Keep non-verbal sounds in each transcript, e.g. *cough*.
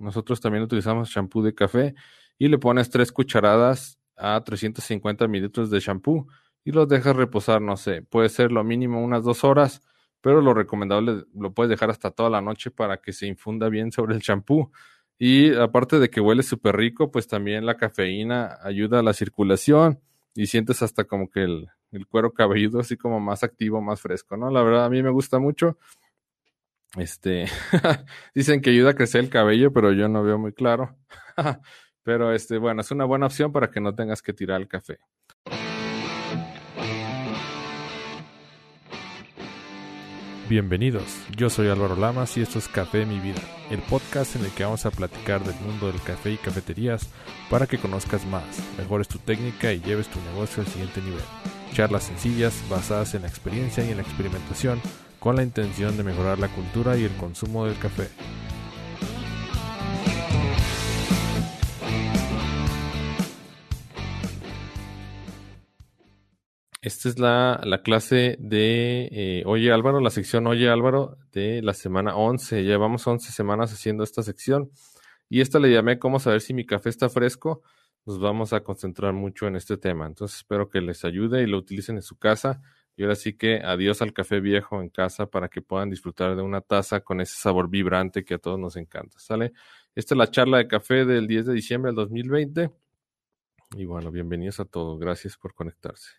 Nosotros también utilizamos champú de café y le pones tres cucharadas a 350 mililitros de champú y los dejas reposar, no sé, puede ser lo mínimo unas dos horas, pero lo recomendable lo puedes dejar hasta toda la noche para que se infunda bien sobre el champú. Y aparte de que huele súper rico, pues también la cafeína ayuda a la circulación y sientes hasta como que el, el cuero cabelludo así como más activo, más fresco, ¿no? La verdad a mí me gusta mucho. Este, *laughs* dicen que ayuda a crecer el cabello, pero yo no veo muy claro. *laughs* pero este, bueno, es una buena opción para que no tengas que tirar el café. Bienvenidos, yo soy Álvaro Lamas y esto es Café Mi Vida, el podcast en el que vamos a platicar del mundo del café y cafeterías para que conozcas más, mejores tu técnica y lleves tu negocio al siguiente nivel. Charlas sencillas basadas en la experiencia y en la experimentación con la intención de mejorar la cultura y el consumo del café. Esta es la, clase de eh, Oye Álvaro, la sección Oye Álvaro de la semana 11. Llevamos 11 semanas haciendo esta sección y esta le llamé cómo saber si mi café está fresco. Nos vamos a concentrar mucho en este tema. Entonces espero que les ayude y lo utilicen en su casa y ahora sí que adiós al café viejo en casa para que puedan disfrutar de una taza con ese sabor vibrante que a todos nos encanta. ¿Sale? Esta es la charla de café del 10 de diciembre del 2020. Y bueno, bienvenidos a todos. Gracias por conectarse.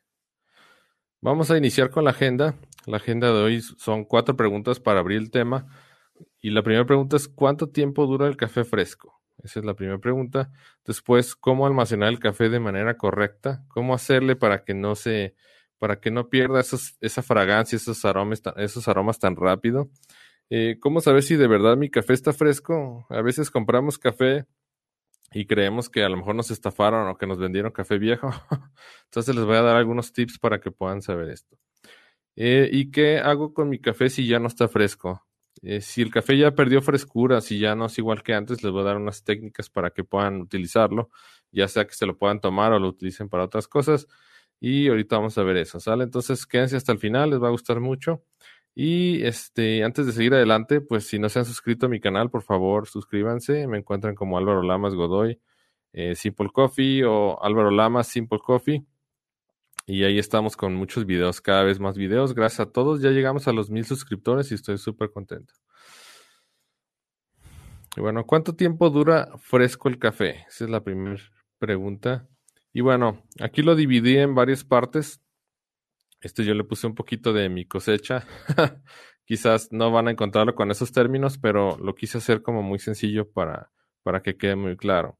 Vamos a iniciar con la agenda. La agenda de hoy son cuatro preguntas para abrir el tema. Y la primera pregunta es, ¿cuánto tiempo dura el café fresco? Esa es la primera pregunta. Después, ¿cómo almacenar el café de manera correcta? ¿Cómo hacerle para que no se para que no pierda esa fragancia, esos aromas, esos aromas tan rápido. Eh, ¿Cómo saber si de verdad mi café está fresco? A veces compramos café y creemos que a lo mejor nos estafaron o que nos vendieron café viejo. *laughs* Entonces les voy a dar algunos tips para que puedan saber esto. Eh, ¿Y qué hago con mi café si ya no está fresco? Eh, si el café ya perdió frescura, si ya no es igual que antes, les voy a dar unas técnicas para que puedan utilizarlo, ya sea que se lo puedan tomar o lo utilicen para otras cosas. Y ahorita vamos a ver eso, ¿sale? Entonces quédense hasta el final, les va a gustar mucho. Y este, antes de seguir adelante, pues si no se han suscrito a mi canal, por favor, suscríbanse. Me encuentran como Álvaro Lamas Godoy, eh, Simple Coffee o Álvaro Lamas Simple Coffee. Y ahí estamos con muchos videos, cada vez más videos. Gracias a todos. Ya llegamos a los mil suscriptores y estoy súper contento. Y bueno, ¿cuánto tiempo dura fresco el café? Esa es la primera pregunta. Y bueno, aquí lo dividí en varias partes. Este yo le puse un poquito de mi cosecha. *laughs* Quizás no van a encontrarlo con esos términos, pero lo quise hacer como muy sencillo para, para que quede muy claro.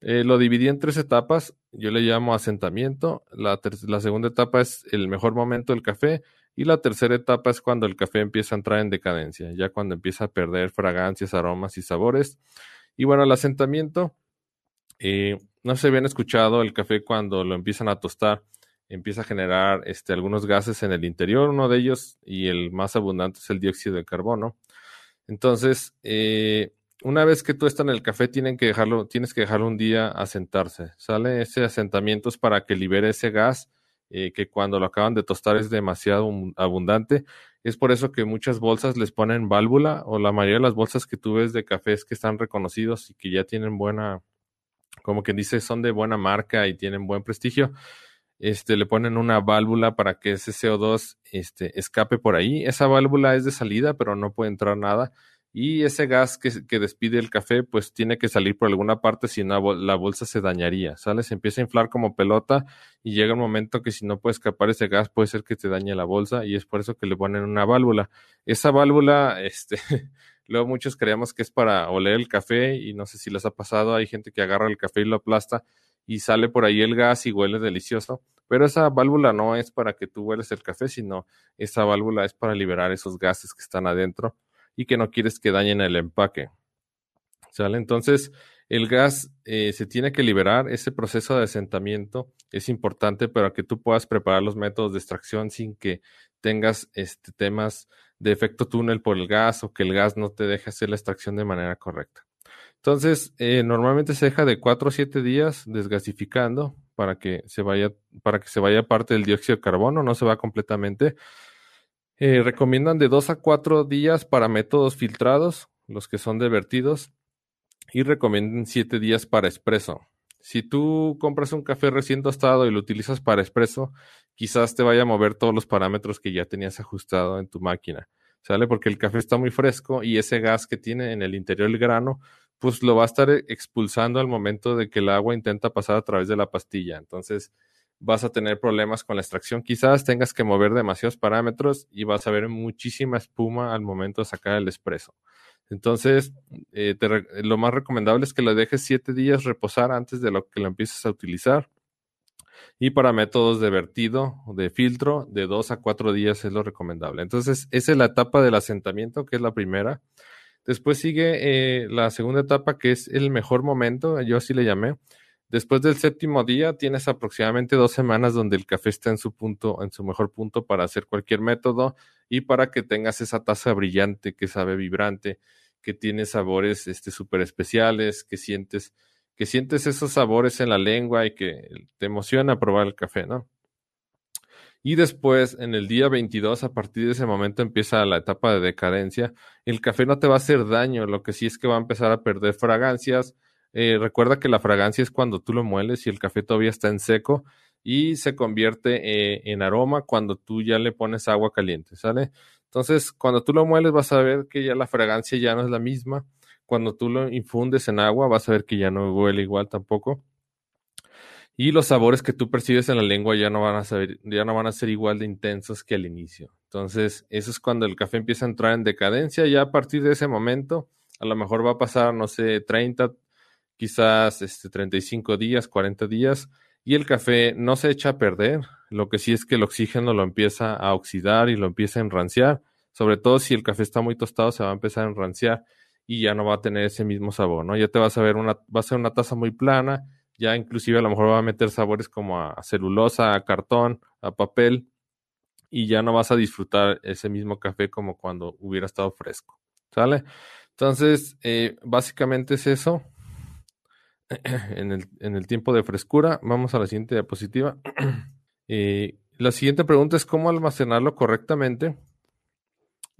Eh, lo dividí en tres etapas. Yo le llamo asentamiento. La, la segunda etapa es el mejor momento del café. Y la tercera etapa es cuando el café empieza a entrar en decadencia, ya cuando empieza a perder fragancias, aromas y sabores. Y bueno, el asentamiento eh, no se habían escuchado el café cuando lo empiezan a tostar, empieza a generar este, algunos gases en el interior, uno de ellos y el más abundante es el dióxido de carbono. Entonces, eh, una vez que en el café, tienen que dejarlo, tienes que dejarlo un día a sentarse. Sale ese asentamiento es para que libere ese gas eh, que cuando lo acaban de tostar es demasiado abundante. Es por eso que muchas bolsas les ponen válvula o la mayoría de las bolsas que tú ves de cafés que están reconocidos y que ya tienen buena como quien dice, son de buena marca y tienen buen prestigio, este, le ponen una válvula para que ese CO2 este, escape por ahí. Esa válvula es de salida, pero no puede entrar nada. Y ese gas que, despide el café, pues tiene que salir por alguna parte, si no la bolsa se dañaría, ¿sale? Se empieza a inflar como pelota y llega un momento que si no puede escapar ese gas, puede ser que te dañe la bolsa y es por eso que le ponen una válvula. Esa válvula, este, *laughs* Luego muchos creemos que es para oler el café y no sé si les ha pasado, hay gente que agarra el café y lo aplasta y sale por ahí el gas y huele delicioso. Pero esa válvula no es para que tú hueles el café, sino esa válvula es para liberar esos gases que están adentro y que no quieres que dañen el empaque. ¿Sale? Entonces, el gas eh, se tiene que liberar, ese proceso de asentamiento es importante para que tú puedas preparar los métodos de extracción sin que tengas este, temas de efecto túnel por el gas o que el gas no te deje hacer la extracción de manera correcta. Entonces, eh, normalmente se deja de 4 o 7 días desgasificando para que se vaya, para que se vaya parte del dióxido de carbono, no se va completamente. Eh, recomiendan de 2 a 4 días para métodos filtrados, los que son de vertidos. y recomienden 7 días para espresso. Si tú compras un café recién tostado y lo utilizas para espresso, quizás te vaya a mover todos los parámetros que ya tenías ajustado en tu máquina, ¿sale? Porque el café está muy fresco y ese gas que tiene en el interior del grano, pues lo va a estar expulsando al momento de que el agua intenta pasar a través de la pastilla. Entonces, vas a tener problemas con la extracción. Quizás tengas que mover demasiados parámetros y vas a ver muchísima espuma al momento de sacar el espresso. Entonces, eh, lo más recomendable es que lo dejes siete días reposar antes de lo que lo empieces a utilizar. Y para métodos de vertido de filtro, de dos a cuatro días es lo recomendable. Entonces, esa es la etapa del asentamiento, que es la primera. Después sigue eh, la segunda etapa, que es el mejor momento, yo así le llamé. Después del séptimo día, tienes aproximadamente dos semanas donde el café está en su punto, en su mejor punto para hacer cualquier método y para que tengas esa taza brillante que sabe vibrante que tiene sabores este súper especiales, que sientes, que sientes esos sabores en la lengua y que te emociona probar el café, ¿no? Y después, en el día 22, a partir de ese momento empieza la etapa de decadencia. El café no te va a hacer daño, lo que sí es que va a empezar a perder fragancias. Eh, recuerda que la fragancia es cuando tú lo mueles y el café todavía está en seco y se convierte eh, en aroma cuando tú ya le pones agua caliente, ¿sale? Entonces, cuando tú lo mueles, vas a ver que ya la fragancia ya no es la misma. Cuando tú lo infundes en agua, vas a ver que ya no huele igual tampoco. Y los sabores que tú percibes en la lengua ya no van a ser, ya no van a ser igual de intensos que al inicio. Entonces, eso es cuando el café empieza a entrar en decadencia. Ya a partir de ese momento, a lo mejor va a pasar, no sé, 30, quizás este, 35 días, 40 días, y el café no se echa a perder. Lo que sí es que el oxígeno lo empieza a oxidar y lo empieza a enranciar. Sobre todo si el café está muy tostado, se va a empezar a enranciar y ya no va a tener ese mismo sabor, ¿no? Ya te vas a ver una, va a ser una taza muy plana, ya inclusive a lo mejor va a meter sabores como a celulosa, a cartón, a papel, y ya no vas a disfrutar ese mismo café como cuando hubiera estado fresco, ¿sale? Entonces, eh, básicamente es eso. *clears throat* en, el, en el tiempo de frescura, vamos a la siguiente diapositiva. *clears throat* Eh, la siguiente pregunta es cómo almacenarlo correctamente.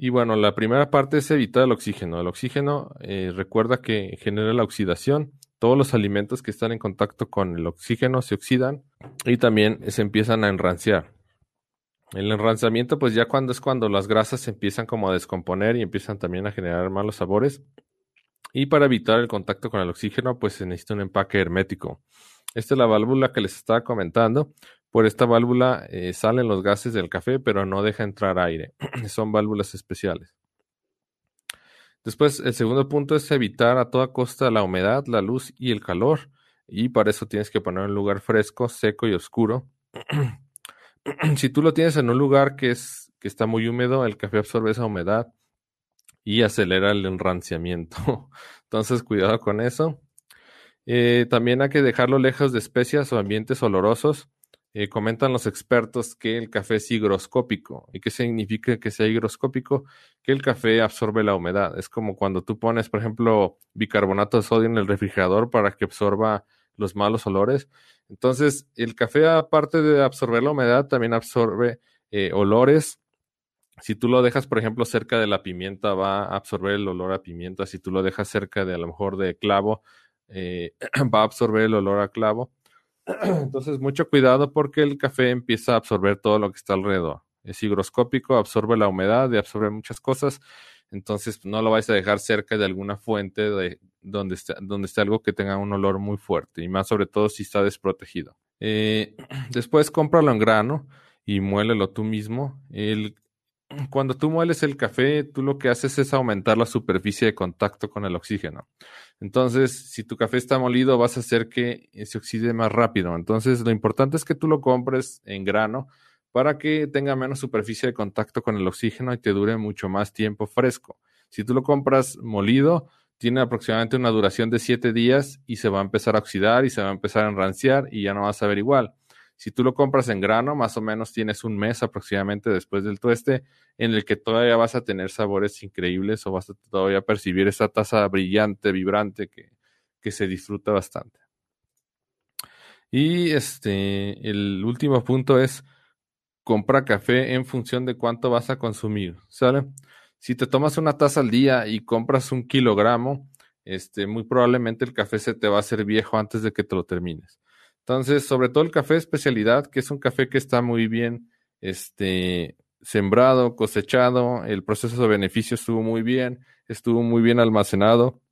Y bueno, la primera parte es evitar el oxígeno. El oxígeno eh, recuerda que genera la oxidación. Todos los alimentos que están en contacto con el oxígeno se oxidan y también se empiezan a enranciar. El enranciamiento, pues ya cuando es cuando las grasas se empiezan como a descomponer y empiezan también a generar malos sabores. Y para evitar el contacto con el oxígeno, pues se necesita un empaque hermético. Esta es la válvula que les estaba comentando. Por esta válvula eh, salen los gases del café, pero no deja entrar aire. *clears throat* Son válvulas especiales. Después, el segundo punto es evitar a toda costa la humedad, la luz y el calor. Y para eso tienes que poner un lugar fresco, seco y oscuro. *clears throat* si tú lo tienes en un lugar que, es, que está muy húmedo, el café absorbe esa humedad y acelera el enranciamiento. *laughs* Entonces, cuidado con eso. Eh, también hay que dejarlo lejos de especias o ambientes olorosos eh, comentan los expertos que el café es higroscópico. ¿Y qué significa que sea higroscópico? Que el café absorbe la humedad. Es como cuando tú pones, por ejemplo, bicarbonato de sodio en el refrigerador para que absorba los malos olores. Entonces, el café, aparte de absorber la humedad, también absorbe eh, olores. Si tú lo dejas, por ejemplo, cerca de la pimienta, va a absorber el olor a pimienta. Si tú lo dejas cerca de a lo mejor de clavo, eh, *clears throat* va a absorber el olor a clavo. Entonces, mucho cuidado porque el café empieza a absorber todo lo que está alrededor. Es higroscópico, absorbe la humedad y absorbe muchas cosas. Entonces, no lo vais a dejar cerca de alguna fuente de, donde, esté, algo que tenga un olor muy fuerte y más sobre todo si está desprotegido. Eh, *clears throat* después, cómpralo en grano y muélelo tú mismo. Cuando tú mueles el café, tú lo que haces es aumentar la superficie de contacto con el oxígeno. Entonces, si tu café está molido, vas a hacer que se oxide más rápido. Entonces, lo importante es que tú lo compres en grano para que tenga menos superficie de contacto con el oxígeno y te dure mucho más tiempo fresco. Si tú lo compras molido, tiene aproximadamente una duración de siete días y se va a empezar a oxidar y se va a empezar a enranciar y ya no vas a ver igual. Si tú lo compras en grano, más o menos tienes un mes aproximadamente después del tueste en el que todavía vas a tener sabores increíbles o vas a todavía percibir esa taza brillante, vibrante que, que se disfruta bastante. Y este, el último punto es compra café en función de cuánto vas a consumir, ¿sale? Si te tomas una taza al día y compras un kilogramo, este, muy probablemente el café se te va a hacer viejo antes de que te lo termines. Entonces, sobre todo el café de especialidad, que es un café que está muy bien este, sembrado, cosechado, el proceso de beneficio estuvo muy bien, estuvo muy bien almacenado,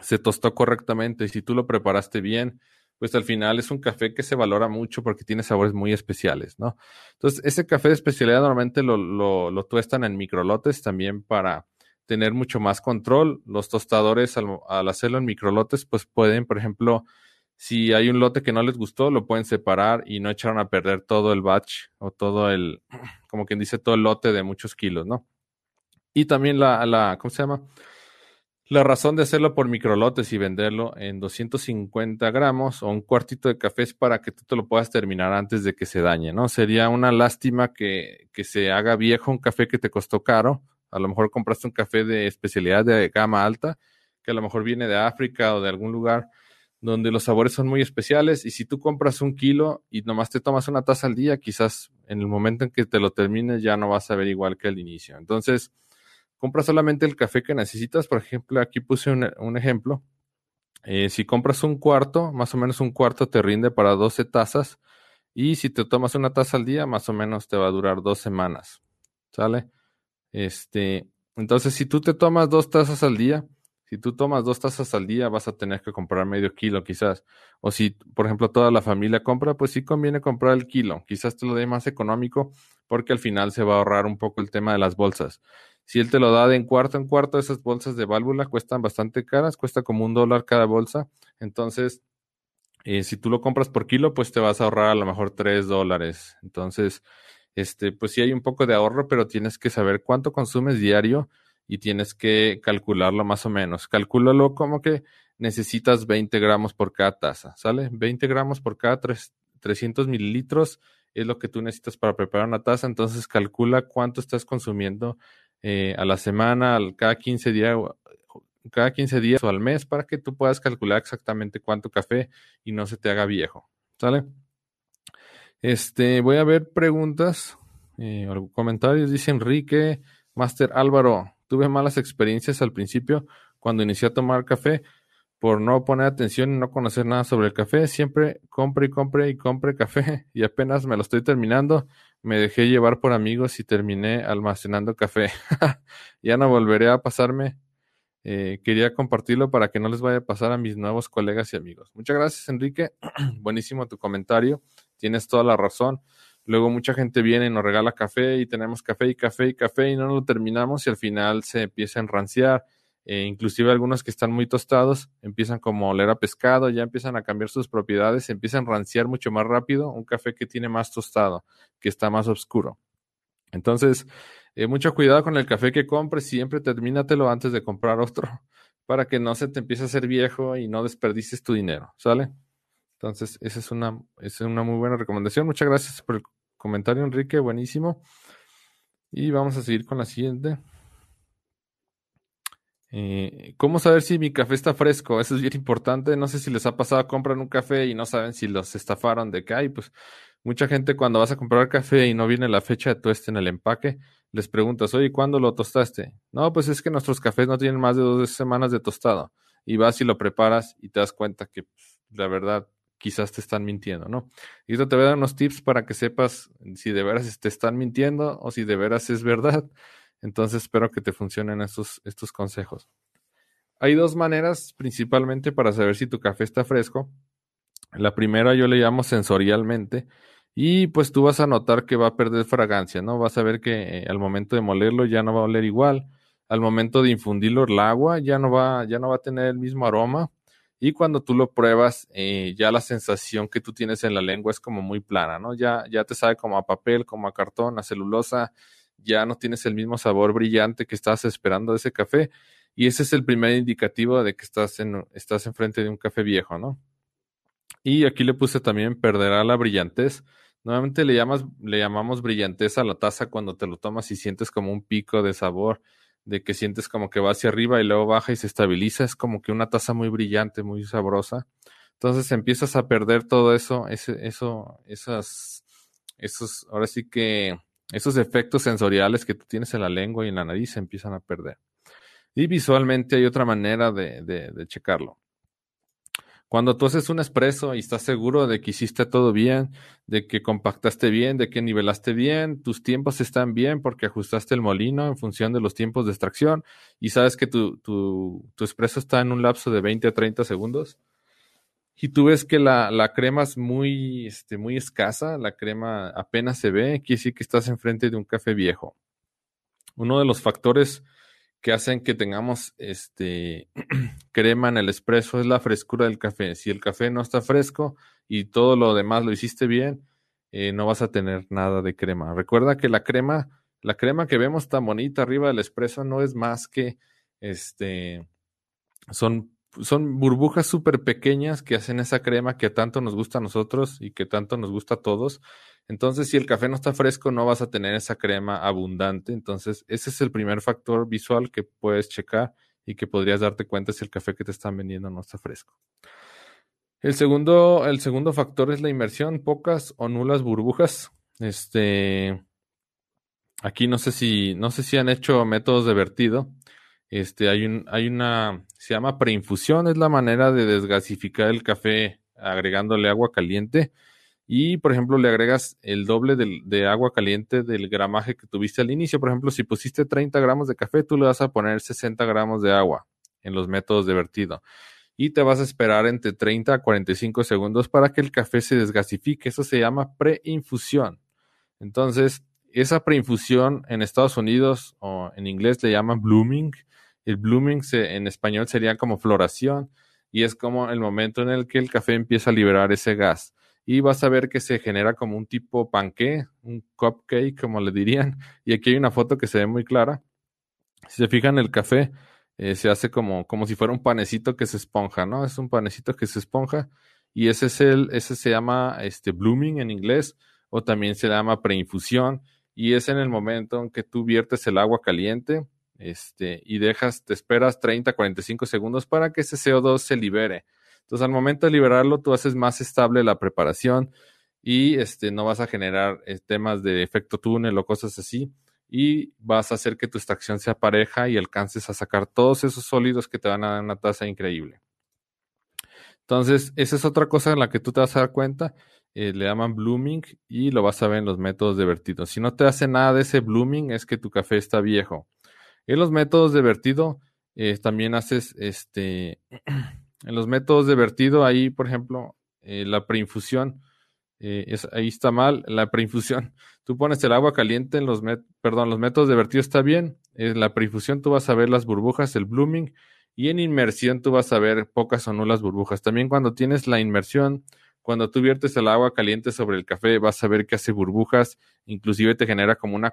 se tostó correctamente y si tú lo preparaste bien, pues al final es un café que se valora mucho porque tiene sabores muy especiales, ¿no? Entonces, ese café de especialidad normalmente lo, lo, lo tuestan en microlotes también para tener mucho más control. Los tostadores al, al hacerlo en microlotes, pues pueden, por ejemplo, si hay un lote que no les gustó, lo pueden separar y no echaron a perder todo el batch o todo el, *clears throat* como quien dice, todo el lote de muchos kilos, ¿no? Y también la, la ¿cómo se llama? La razón de hacerlo por microlotes y venderlo en 250 gramos o un cuartito de café es para que tú te lo puedas terminar antes de que se dañe, ¿no? Sería una lástima que, que se haga viejo un café que te costó caro. A lo mejor compraste un café de especialidad de gama alta, que a lo mejor viene de África o de algún lugar donde los sabores son muy especiales y si tú compras un kilo y nomás te tomas una taza al día, quizás en el momento en que te lo termines ya no vas a ver igual que al inicio. Entonces, compra solamente el café que necesitas. Por ejemplo, aquí puse un, ejemplo. Eh, si compras un cuarto, más o menos un cuarto te rinde para 12 tazas. Y si te tomas una taza al día, más o menos te va a durar dos semanas. ¿Sale? Este, entonces, si tú te tomas dos tazas al día, si tú tomas dos tazas al día, vas a tener que comprar medio kilo quizás. O si, por ejemplo, toda la familia compra, pues sí conviene comprar el kilo. Quizás te lo dé más económico porque al final se va a ahorrar un poco el tema de las bolsas. Si él te lo da de en cuarto en cuarto, esas bolsas de válvula cuestan bastante caras, cuesta como un dólar cada bolsa. Entonces, eh, si tú lo compras por kilo, pues te vas a ahorrar a lo mejor tres dólares. Entonces, este, pues sí hay un poco de ahorro, pero tienes que saber cuánto consumes diario y tienes que calcularlo más o menos. Calcúlalo como que necesitas 20 gramos por cada taza, ¿sale? 20 gramos por cada 300 mililitros es lo que tú necesitas para preparar una taza, entonces calcula cuánto estás consumiendo eh, a la semana, al, cada 15 días cada 15 días o al mes para que tú puedas calcular exactamente cuánto café y no se te haga viejo. ¿Sale? Este, voy a ver preguntas eh, comentarios. Dice Enrique, Master Álvaro, tuve malas experiencias al principio cuando inicié a tomar café por no poner atención y no conocer nada sobre el café. Siempre compre y compre y compre café *laughs* y apenas me lo estoy terminando me dejé llevar por amigos y terminé almacenando café. *laughs* ya no volveré a pasarme. Eh, quería compartirlo para que no les vaya a pasar a mis nuevos colegas y amigos. Muchas gracias, Enrique. *clears throat* Buenísimo tu comentario. Tienes toda la razón. Luego mucha gente viene y nos regala café y tenemos café y café y café y no lo terminamos y al final se empieza a enranciar eh, inclusive algunos que están muy tostados empiezan como a oler a pescado, ya empiezan a cambiar sus propiedades, empiezan a ranciar mucho más rápido un café que tiene más tostado, que está más oscuro. Entonces, eh, mucho cuidado con el café que compres, siempre termínatelo antes de comprar otro, *laughs* para que no se te empiece a hacer viejo y no desperdicies tu dinero, ¿sale? Entonces, esa es una, es una muy buena recomendación. Muchas gracias por el comentario, Enrique, buenísimo. Y vamos a seguir con la siguiente. Eh, ¿Cómo saber si mi café está fresco? Eso es bien importante. No sé si les ha pasado, compran un café y no saben si los estafaron de que hay. Pues mucha gente cuando vas a comprar café y no viene la fecha de tueste en el empaque, les preguntas, oye, ¿cuándo lo tostaste? No, pues es que nuestros cafés no tienen más de dos semanas de tostado. Y vas y lo preparas y te das cuenta que pues, la verdad quizás te están mintiendo, ¿no? Y esto te voy a dar unos tips para que sepas si de veras te están mintiendo o si de veras es verdad. Entonces espero que te funcionen estos, estos consejos. Hay dos maneras principalmente para saber si tu café está fresco. La primera yo le llamo sensorialmente y pues tú vas a notar que va a perder fragancia, ¿no? Vas a ver que eh, al momento de molerlo ya no va a oler igual, al momento de infundirlo el agua ya no va, ya no va a tener el mismo aroma y cuando tú lo pruebas eh, ya la sensación que tú tienes en la lengua es como muy plana, ¿no? Ya, ya te sabe como a papel, como a cartón, a celulosa, ya no tienes el mismo sabor brillante que estabas esperando de ese café. Y ese es el primer indicativo de que estás, en, estás enfrente de un café viejo, ¿no? Y aquí le puse también perderá la brillantez. Nuevamente le, llamas, le llamamos brillantez a la taza cuando te lo tomas y sientes como un pico de sabor, de que sientes como que va hacia arriba y luego baja y se estabiliza. Es como que una taza muy brillante, muy sabrosa. Entonces empiezas a perder todo eso, ese, eso, esas, esos, ahora sí que esos efectos sensoriales que tú tienes en la lengua y en la nariz se empiezan a perder. Y visualmente hay otra manera de, de, checarlo. Cuando tú haces un espresso y estás seguro de que hiciste todo bien, de que compactaste bien, de que nivelaste bien, tus tiempos están bien porque ajustaste el molino en función de los tiempos de extracción y sabes que tu, tu, tu espresso está en un lapso de 20 a 30 segundos, y tú ves que la, la, crema es muy, este, muy escasa, la crema apenas se ve, quiere decir que estás enfrente de un café viejo. Uno de los factores que hacen que tengamos este, *clears throat* crema en el espresso es la frescura del café. Si el café no está fresco y todo lo demás lo hiciste bien, eh, no vas a tener nada de crema. Recuerda que la crema, la crema que vemos tan bonita arriba del espresso no es más que este, son son burbujas súper pequeñas que hacen esa crema que tanto nos gusta a nosotros y que tanto nos gusta a todos. Entonces, si el café no está fresco, no vas a tener esa crema abundante. Entonces, ese es el primer factor visual que puedes checar y que podrías darte cuenta si el café que te están vendiendo no está fresco. El segundo, el segundo factor es la inmersión, pocas o nulas burbujas. Este, aquí no sé si, no sé si han hecho métodos de vertido. Este, hay, un, hay una, se llama preinfusión, es la manera de desgasificar el café agregándole agua caliente. Y, por ejemplo, le agregas el doble de agua caliente del gramaje que tuviste al inicio. Por ejemplo, si pusiste 30 gramos de café, tú le vas a poner 60 gramos de agua en los métodos de vertido. Y te vas a esperar entre 30 a 45 segundos para que el café se desgasifique. Eso se llama preinfusión. Entonces, esa preinfusión en Estados Unidos o en inglés le llaman blooming el blooming en español sería como floración y es como el momento en el que el café empieza a liberar ese gas. Y vas a ver que se genera como un tipo panqué, un cupcake, como le dirían. Y aquí hay una foto que se ve muy clara. Si se fijan, el café eh, se hace como, como si fuera un panecito que se esponja, ¿no? Es un panecito que se esponja. Y ese es el, ese se llama este blooming en inglés, o también se llama preinfusión. Y es en el momento en que tú viertes el agua caliente este, y dejas, te esperas 30, 45 segundos para que ese CO2 se libere. Entonces, al momento de liberarlo, tú haces más estable la preparación y este, no vas a generar eh, temas de efecto túnel o cosas así. Y vas a hacer que tu extracción sea pareja y alcances a sacar todos esos sólidos que te van a dar una tasa increíble. Entonces, esa es otra cosa en la que tú te vas a dar cuenta. Eh, le llaman blooming y lo vas a ver en los métodos de vertido. Si no te hace nada de ese blooming, es que tu café está viejo. En los métodos de vertido, eh, también haces este. En los métodos de vertido, ahí, por ejemplo, eh, la preinfusión, eh, es, ahí está mal, la preinfusión. *laughs* Tú pones el agua caliente en los, perdón, los métodos de vertido está bien. En la preinfusión tú vas a ver las burbujas, el blooming, y en inmersión tú vas a ver pocas o nulas burbujas. También cuando tienes la inmersión, cuando tú viertes el agua caliente sobre el café, vas a ver que hace burbujas, inclusive te genera como una,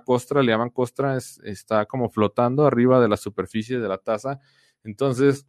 costra, le llaman costra, está como flotando arriba de la superficie de la taza. Entonces,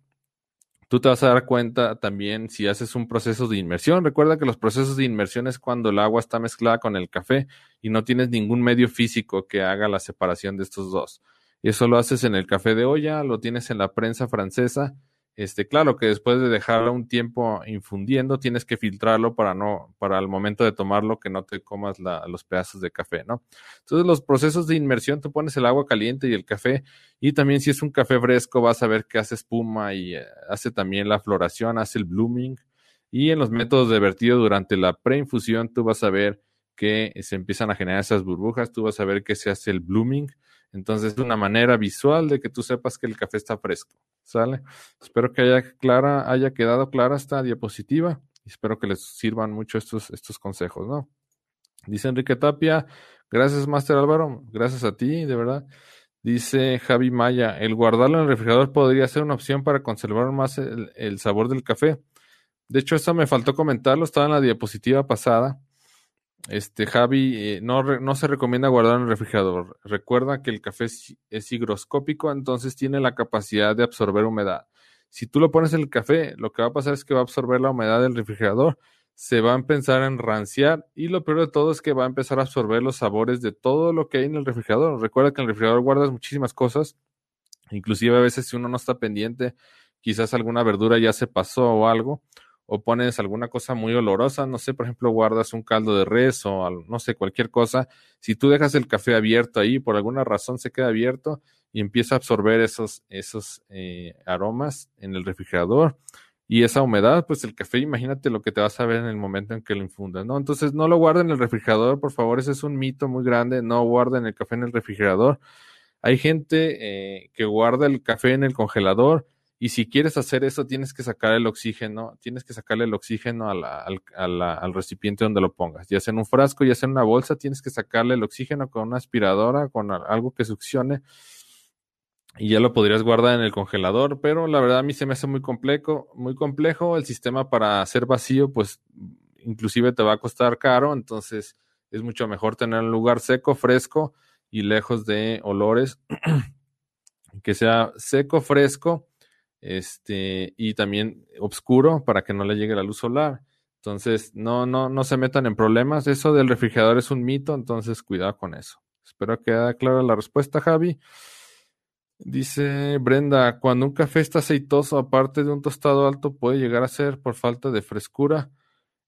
tú te vas a dar cuenta también si haces un proceso de inmersión. Recuerda que los procesos de inmersión es cuando el agua está mezclada con el café y no tienes ningún medio físico que haga la separación de estos dos. Eso lo haces en el café de olla, lo tienes en la prensa francesa este, claro que después de dejarlo un tiempo infundiendo, tienes que filtrarlo para no, para el momento de tomarlo, que no te comas los pedazos de café, ¿no? Entonces, los procesos de inmersión, tú pones el agua caliente y el café, y también si es un café fresco, vas a ver que hace espuma y eh, hace también la floración, hace el blooming. Y en los métodos de vertido durante la preinfusión, tú vas a ver que se empiezan a generar esas burbujas, tú vas a ver que se hace el blooming entonces es una manera visual de que tú sepas que el café está fresco. ¿Sale? Espero que haya, clara, haya quedado clara esta diapositiva y espero que les sirvan mucho estos, estos consejos, ¿no? Dice Enrique Tapia, gracias Master Álvaro, gracias a ti, de verdad. Dice Javi Maya, el guardarlo en el refrigerador podría ser una opción para conservar más el, el sabor del café. De hecho, eso me faltó comentarlo, estaba en la diapositiva pasada. Este, Javi, eh, no, no se recomienda guardar en el refrigerador. Recuerda que el café es, higroscópico, entonces tiene la capacidad de absorber humedad. Si tú lo pones en el café, lo que va a pasar es que va a absorber la humedad del refrigerador, se va a empezar a enranciar y lo peor de todo es que va a empezar a absorber los sabores de todo lo que hay en el refrigerador. Recuerda que en el refrigerador guardas muchísimas cosas, inclusive a veces si uno no está pendiente, quizás alguna verdura ya se pasó o algo o pones alguna cosa muy olorosa, no sé, por ejemplo, guardas un caldo de res o no sé, cualquier cosa, si tú dejas el café abierto ahí, por alguna razón se queda abierto y empieza a absorber esos, esos eh, aromas en el refrigerador y esa humedad, pues el café, imagínate lo que te vas a ver en el momento en que lo infundas, ¿no? Entonces no lo guarden en el refrigerador, por favor, ese es un mito muy grande, no guarden el café en el refrigerador. Hay gente eh, que guarda el café en el congelador y si quieres hacer eso tienes que sacar el oxígeno, tienes que sacarle el oxígeno al, al, recipiente donde lo pongas, ya sea en un frasco, ya sea en una bolsa, tienes que sacarle el oxígeno con una aspiradora, con algo que succione y ya lo podrías guardar en el congelador, pero la verdad a mí se me hace muy complejo, muy complejo el sistema para hacer vacío, pues inclusive te va a costar caro, entonces es mucho mejor tener un lugar seco, fresco y lejos de olores, *clears throat* que sea seco, fresco, este y también oscuro para que no le llegue la luz solar. Entonces, no, no, no se metan en problemas. Eso del refrigerador es un mito, entonces cuidado con eso. Espero que quede clara la respuesta, Javi. Dice Brenda, cuando un café está aceitoso, aparte de un tostado alto, puede llegar a ser por falta de frescura.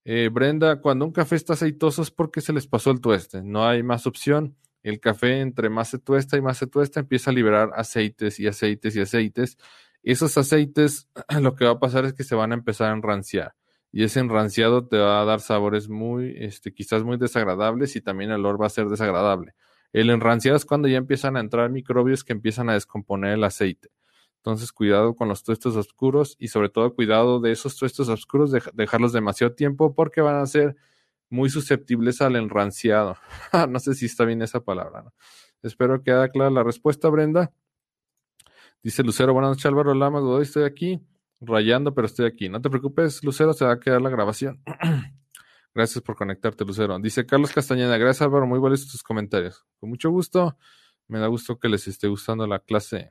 Eh, Brenda, cuando un café está aceitoso es porque se les pasó el tueste, no hay más opción. El café, entre más se tuesta y más se tuesta, empieza a liberar aceites y aceites y aceites. Esos aceites, *clears throat* lo que va a pasar es que se van a empezar a enranciar. Y ese enranciado te va a dar sabores muy, este, quizás muy desagradables y también el olor va a ser desagradable. El enranciado es cuando ya empiezan a entrar microbios que empiezan a descomponer el aceite. Entonces, cuidado con los tuestos oscuros y sobre todo cuidado de esos tuestos oscuros, de dejarlos demasiado tiempo porque van a ser muy susceptibles al enranciado. *laughs* no sé si está bien esa palabra. Espero que haya clara la respuesta, Brenda. Dice Lucero, buenas noches Álvaro Lamas, hoy estoy aquí rayando, pero estoy aquí. No te preocupes, Lucero, se va a quedar la grabación. *clears throat* Gracias por conectarte, Lucero. Dice Carlos Castañeda, gracias Álvaro, muy buenos tus comentarios. Con mucho gusto, me da gusto que les esté gustando la clase.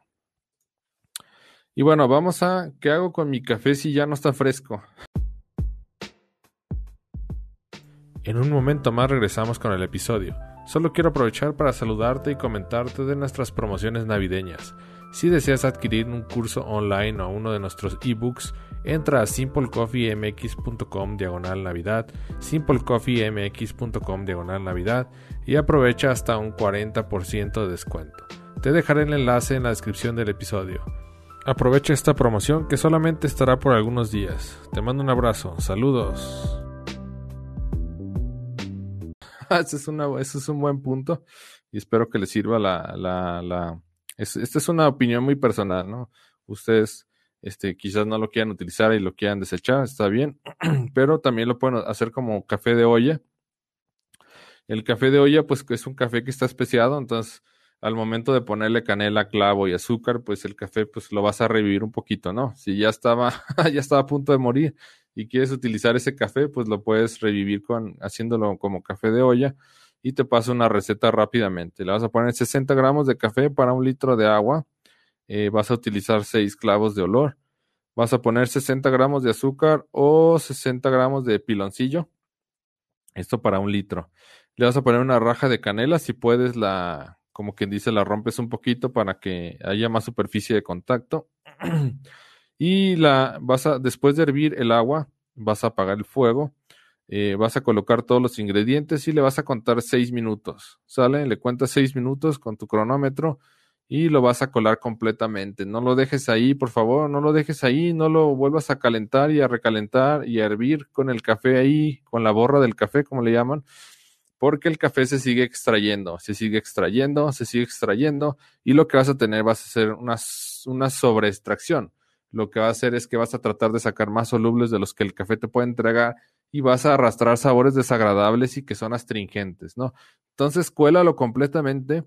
Y bueno, vamos a, ¿qué hago con mi café si ya no está fresco? En un momento más regresamos con el episodio. Solo quiero aprovechar para saludarte y comentarte de nuestras promociones navideñas. Si deseas adquirir un curso online o uno de nuestros ebooks, entra a simplecoffeemx.com diagonal navidad, simplecoffeemx.com diagonal navidad y aprovecha hasta un 40% de descuento. Te dejaré el enlace en la descripción del episodio. Aprovecha esta promoción que solamente estará por algunos días. Te mando un abrazo, saludos. *laughs* ese, es ese es un buen punto y espero que les sirva la, la... esta es una opinión muy personal, ¿no? Ustedes este, quizás no lo quieran utilizar y lo quieran desechar, está bien, *clears throat* pero también lo pueden hacer como café de olla. El café de olla, pues es un café que está especiado, entonces al momento de ponerle canela, clavo y azúcar, pues el café pues lo vas a revivir un poquito, ¿no? Si ya estaba, *laughs* ya estaba a punto de morir y quieres utilizar ese café, pues lo puedes revivir con haciéndolo como café de olla y te paso una receta rápidamente. Le vas a poner 60 gramos de café para un litro de agua. Eh, vas a utilizar 6 clavos de olor. Vas a poner 60 gramos de azúcar o 60 gramos de piloncillo. Esto para un litro. Le vas a poner una raja de canela. Si puedes, la, como quien dice, la rompes un poquito para que haya más superficie de contacto. *clears throat* Y la vas a, después de hervir el agua, vas a apagar el fuego, eh, vas a colocar todos los ingredientes y le vas a contar seis minutos. ¿Sale? Le cuentas seis minutos con tu cronómetro y lo vas a colar completamente. No lo dejes ahí, por favor, no lo dejes ahí, no lo vuelvas a calentar y a recalentar y a hervir con el café ahí, con la borra del café, como le llaman, porque el café se sigue extrayendo, se sigue extrayendo, se sigue extrayendo y lo que vas a tener vas a hacer una, una sobreextracción lo que va a hacer es que vas a tratar de sacar más solubles de los que el café te puede entregar y vas a arrastrar sabores desagradables y que son astringentes, ¿no? Entonces, cuélalo completamente,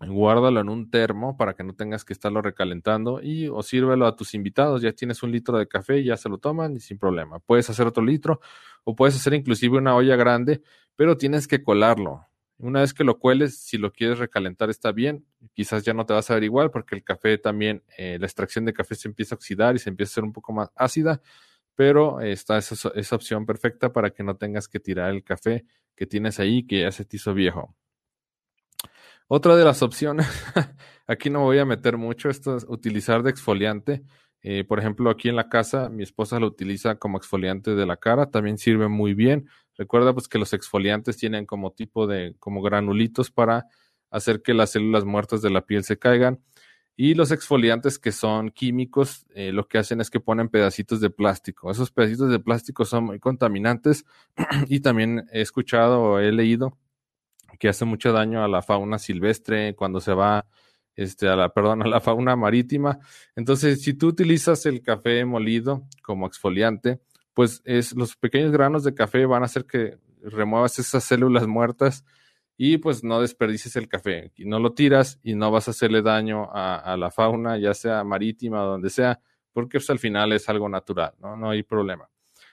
guárdalo en un termo para que no tengas que estarlo recalentando y o sírvelo a tus invitados. Ya tienes un litro de café ya se lo toman y sin problema. Puedes hacer otro litro o puedes hacer inclusive una olla grande, pero tienes que colarlo. Una vez que lo cueles, si lo quieres recalentar está bien, quizás ya no te vas a ver igual porque el café también, eh, la extracción de café se empieza a oxidar y se empieza a ser un poco más ácida, pero está esa, esa opción perfecta para que no tengas que tirar el café que tienes ahí que ya se te hizo viejo. Otra de las opciones, *laughs* aquí no me voy a meter mucho, esto es utilizar de exfoliante. Eh, por ejemplo, aquí en la casa, mi esposa lo utiliza como exfoliante de la cara, también sirve muy bien. Recuerda pues que los exfoliantes tienen como tipo de, como granulitos para hacer que las células muertas de la piel se caigan. Y los exfoliantes que son químicos, eh, lo que hacen es que ponen pedacitos de plástico. Esos pedacitos de plástico son muy contaminantes *clears throat* y también he escuchado o he leído que hace mucho daño a la fauna silvestre cuando se va este, a la, perdón, a la fauna marítima. Entonces, si tú utilizas el café molido como exfoliante, pues es, los pequeños granos de café van a hacer que remuevas esas células muertas y pues no desperdicies el café, y no lo tiras y no vas a hacerle daño a, la fauna, ya sea marítima o donde sea, porque pues, al final es algo natural, ¿no? No hay problema.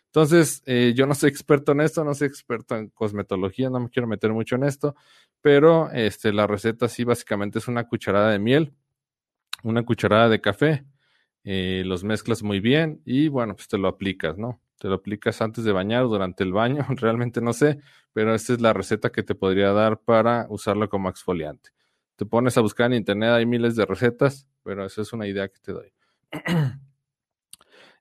Entonces, eh, yo no soy experto en esto, no soy experto en cosmetología, no me quiero meter mucho en esto, pero este, la receta sí básicamente es una cucharada de miel, una cucharada de café, eh, los mezclas muy bien y bueno, pues te lo aplicas, ¿no? te lo aplicas antes de bañar durante el baño, *laughs* realmente no sé, pero esta es la receta que te podría dar para usarlo como exfoliante. Te pones a buscar en internet, hay miles de recetas, pero esa es una idea que te doy. *clears throat*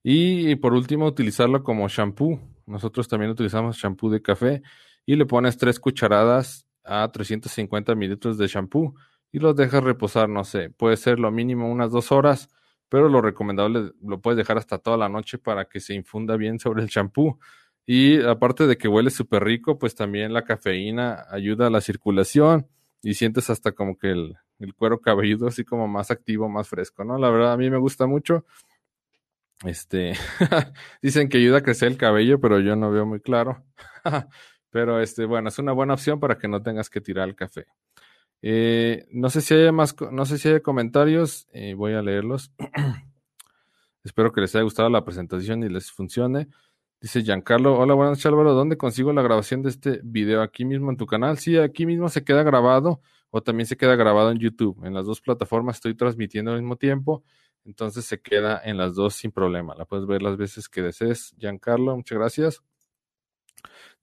y por último, utilizarlo como shampoo. Nosotros también utilizamos shampoo de café y le pones tres cucharadas a 350 mililitros de shampoo y los dejas reposar, no sé, puede ser lo mínimo unas dos horas pero lo recomendable lo puedes dejar hasta toda la noche para que se infunda bien sobre el champú. Y aparte de que huele súper rico, pues también la cafeína ayuda a la circulación y sientes hasta como que el, el cuero cabelludo así como más activo, más fresco, ¿no? La verdad a mí me gusta mucho. Este, *laughs* dicen que ayuda a crecer el cabello, pero yo no veo muy claro. *laughs* pero este, bueno, es una buena opción para que no tengas que tirar el café. Eh, no sé si hay más, no sé si hay comentarios, eh, voy a leerlos. *clears throat* Espero que les haya gustado la presentación y les funcione. Dice Giancarlo, hola, buenas noches Álvaro, ¿dónde consigo la grabación de este video? ¿Aquí mismo en tu canal? Sí, aquí mismo se queda grabado o también se queda grabado en YouTube. En las dos plataformas estoy transmitiendo al mismo tiempo, entonces se queda en las dos sin problema. La puedes ver las veces que desees. Giancarlo, muchas gracias.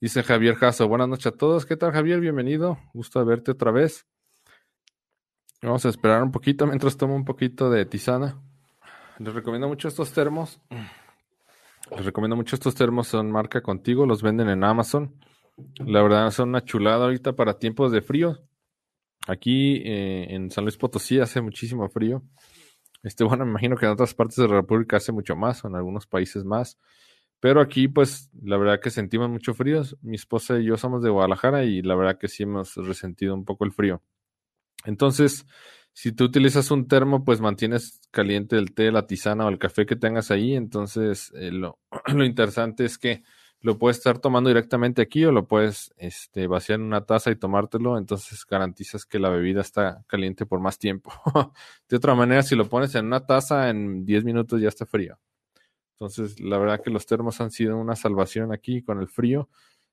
Dice Javier Jasso, buenas noches a todos. ¿Qué tal Javier? Bienvenido. Gusto verte otra vez. Vamos a esperar un poquito mientras tomo un poquito de tisana. Les recomiendo mucho estos termos. Les recomiendo mucho estos termos, son marca contigo, los venden en Amazon. La verdad son una chulada ahorita para tiempos de frío. Aquí eh, en San Luis Potosí hace muchísimo frío. Este, bueno, me imagino que en otras partes de la República hace mucho más, o en algunos países más. Pero aquí, pues, la verdad que sentimos mucho frío. Mi esposa y yo somos de Guadalajara y la verdad que sí hemos resentido un poco el frío. Entonces, si tú utilizas un termo, pues mantienes caliente el té, la tisana o el café que tengas ahí. Entonces, eh, lo, *clears throat* lo, interesante es que lo puedes estar tomando directamente aquí o lo puedes este, vaciar en una taza y tomártelo. Entonces, garantizas que la bebida está caliente por más tiempo. *laughs* de otra manera, si lo pones en una taza, en 10 minutos ya está frío. Entonces, la verdad que los termos han sido una salvación aquí con el frío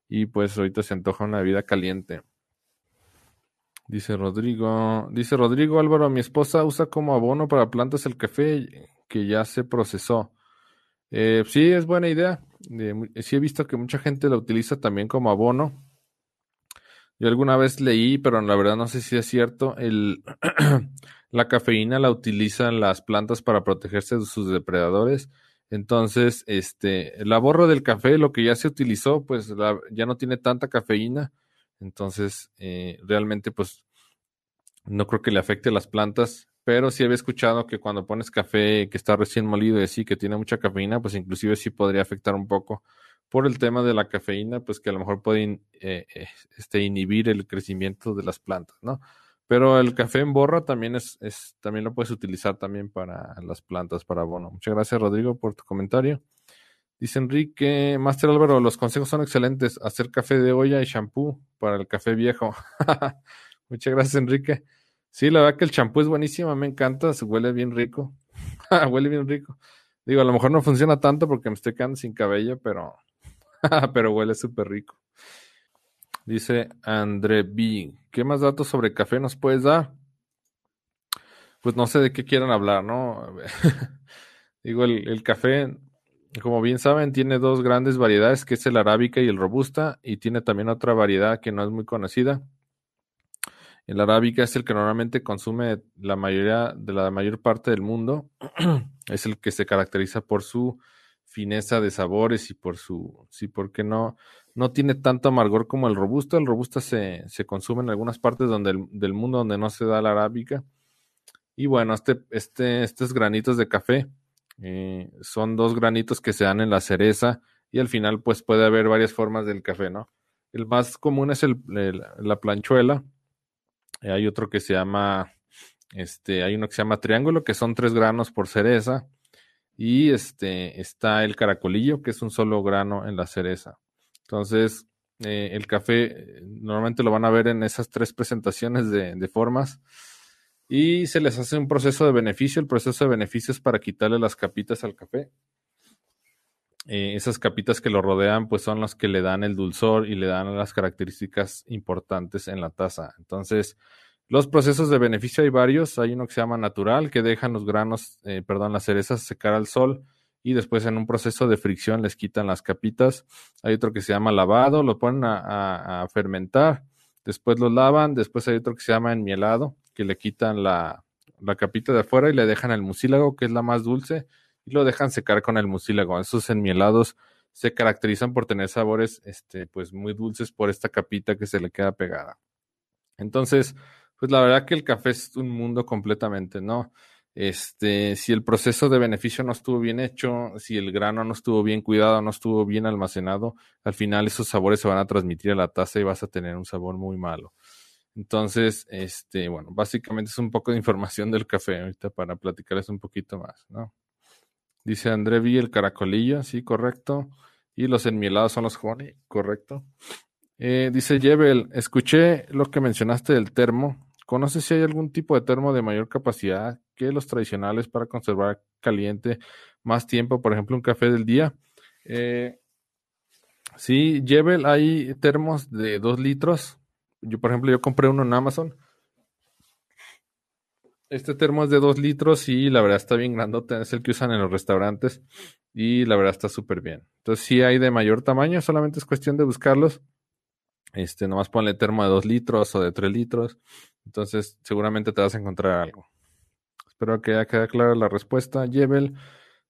y pues ahorita se antoja una bebida caliente. Dice Rodrigo, dice Rodrigo Álvaro, mi esposa usa como abono para plantas el café que ya se procesó. Eh, sí, es buena idea. sí he visto que mucha gente lo utiliza también como abono. Yo alguna vez leí, pero la verdad no sé si es cierto, el, *clears throat* la cafeína la utilizan las plantas para protegerse de sus depredadores. Entonces, este, el aborro del café, lo que ya se utilizó, pues ya no tiene tanta cafeína entonces, eh, realmente, pues, no creo que le afecte a las plantas, pero sí había escuchado que cuando pones café que está recién molido y así, que tiene mucha cafeína, pues inclusive sí podría afectar un poco por el tema de la cafeína, pues que a lo mejor puede eh, eh, este, inhibir el crecimiento de las plantas, ¿no? Pero el café en borra también es, es, también lo puedes utilizar también para las plantas, para abono. Muchas gracias, Rodrigo, por tu comentario. Dice Enrique, Master Álvaro, los consejos son excelentes. Hacer café de olla y shampoo para el café viejo. *laughs* Muchas gracias, Enrique. Sí, la verdad que el champú es buenísimo, me encanta, se huele bien rico. *laughs* huele bien rico. Digo, a lo mejor no funciona tanto porque me estoy quedando sin cabello, pero, *laughs* pero huele súper rico. Dice André B. ¿Qué más datos sobre café nos puedes dar? Pues no sé de qué quieran hablar, ¿no? Digo, el, el café como bien saben, tiene dos grandes variedades, que es el arábica y el robusta, y tiene también otra variedad que no es muy conocida. El arábica es el que normalmente consume la mayoría de la mayor parte del mundo. *clears throat* es el que se caracteriza por su fineza de sabores y por su, sí, porque no, no tiene tanto amargor como el robusta. El robusta se, se consume en algunas partes donde del mundo donde no se da la arábica Y bueno, este, este, estos granitos de café eh, son dos granitos que se dan en la cereza y al final pues puede haber varias formas del café, ¿no? El más común es el, la planchuela. hay otro que se llama, este, hay uno que se llama triángulo, que son tres granos por cereza. Y este, está el caracolillo, que es un solo grano en la cereza. Entonces, eh, el café normalmente lo van a ver en esas tres presentaciones de, formas y se les hace un proceso de beneficio. El proceso de beneficio es para quitarle las capitas al café. Eh, esas capitas que lo rodean, pues son las que le dan el dulzor y le dan las características importantes en la taza. Entonces, los procesos de beneficio hay varios. Hay uno que se llama natural, que dejan los granos, eh, perdón, las cerezas secar al sol y después en un proceso de fricción les quitan las capitas. Hay otro que se llama lavado, lo ponen a, fermentar, después lo lavan, después hay otro que se llama enmielado, que le quitan la, capita de afuera y le dejan el mucílago, que es la más dulce, y lo dejan secar con el mucílago. Esos enmielados se caracterizan por tener sabores este, pues muy dulces por esta capita que se le queda pegada. Entonces, pues la verdad que el café es un mundo completamente, ¿no? Este, si el proceso de beneficio no estuvo bien hecho, si el grano no estuvo bien cuidado, no estuvo bien almacenado, al final esos sabores se van a transmitir a la taza y vas a tener un sabor muy malo. Entonces, este, bueno, básicamente es un poco de información del café ahorita para platicarles un poquito más, ¿no? Dice André vi el caracolillo, sí, correcto. Y los enmielados son los honey, correcto. Eh, dice Jebel, escuché lo que mencionaste del termo. ¿Conoces si hay algún tipo de termo de mayor capacidad que los tradicionales para conservar caliente más tiempo, por ejemplo, un café del día. Eh, sí, Jebel, hay termos de 2 litros. Yo, por ejemplo, yo compré uno en Amazon. Este termo es de 2 litros y la verdad está bien grandote. Es el que usan en los restaurantes y la verdad está súper bien. Entonces, si hay de mayor tamaño, solamente es cuestión de buscarlos. Este, nomás ponle termo de 2 litros o de 3 litros. Entonces, seguramente te vas a encontrar algo. Espero que haya quedado clara la respuesta. Jebel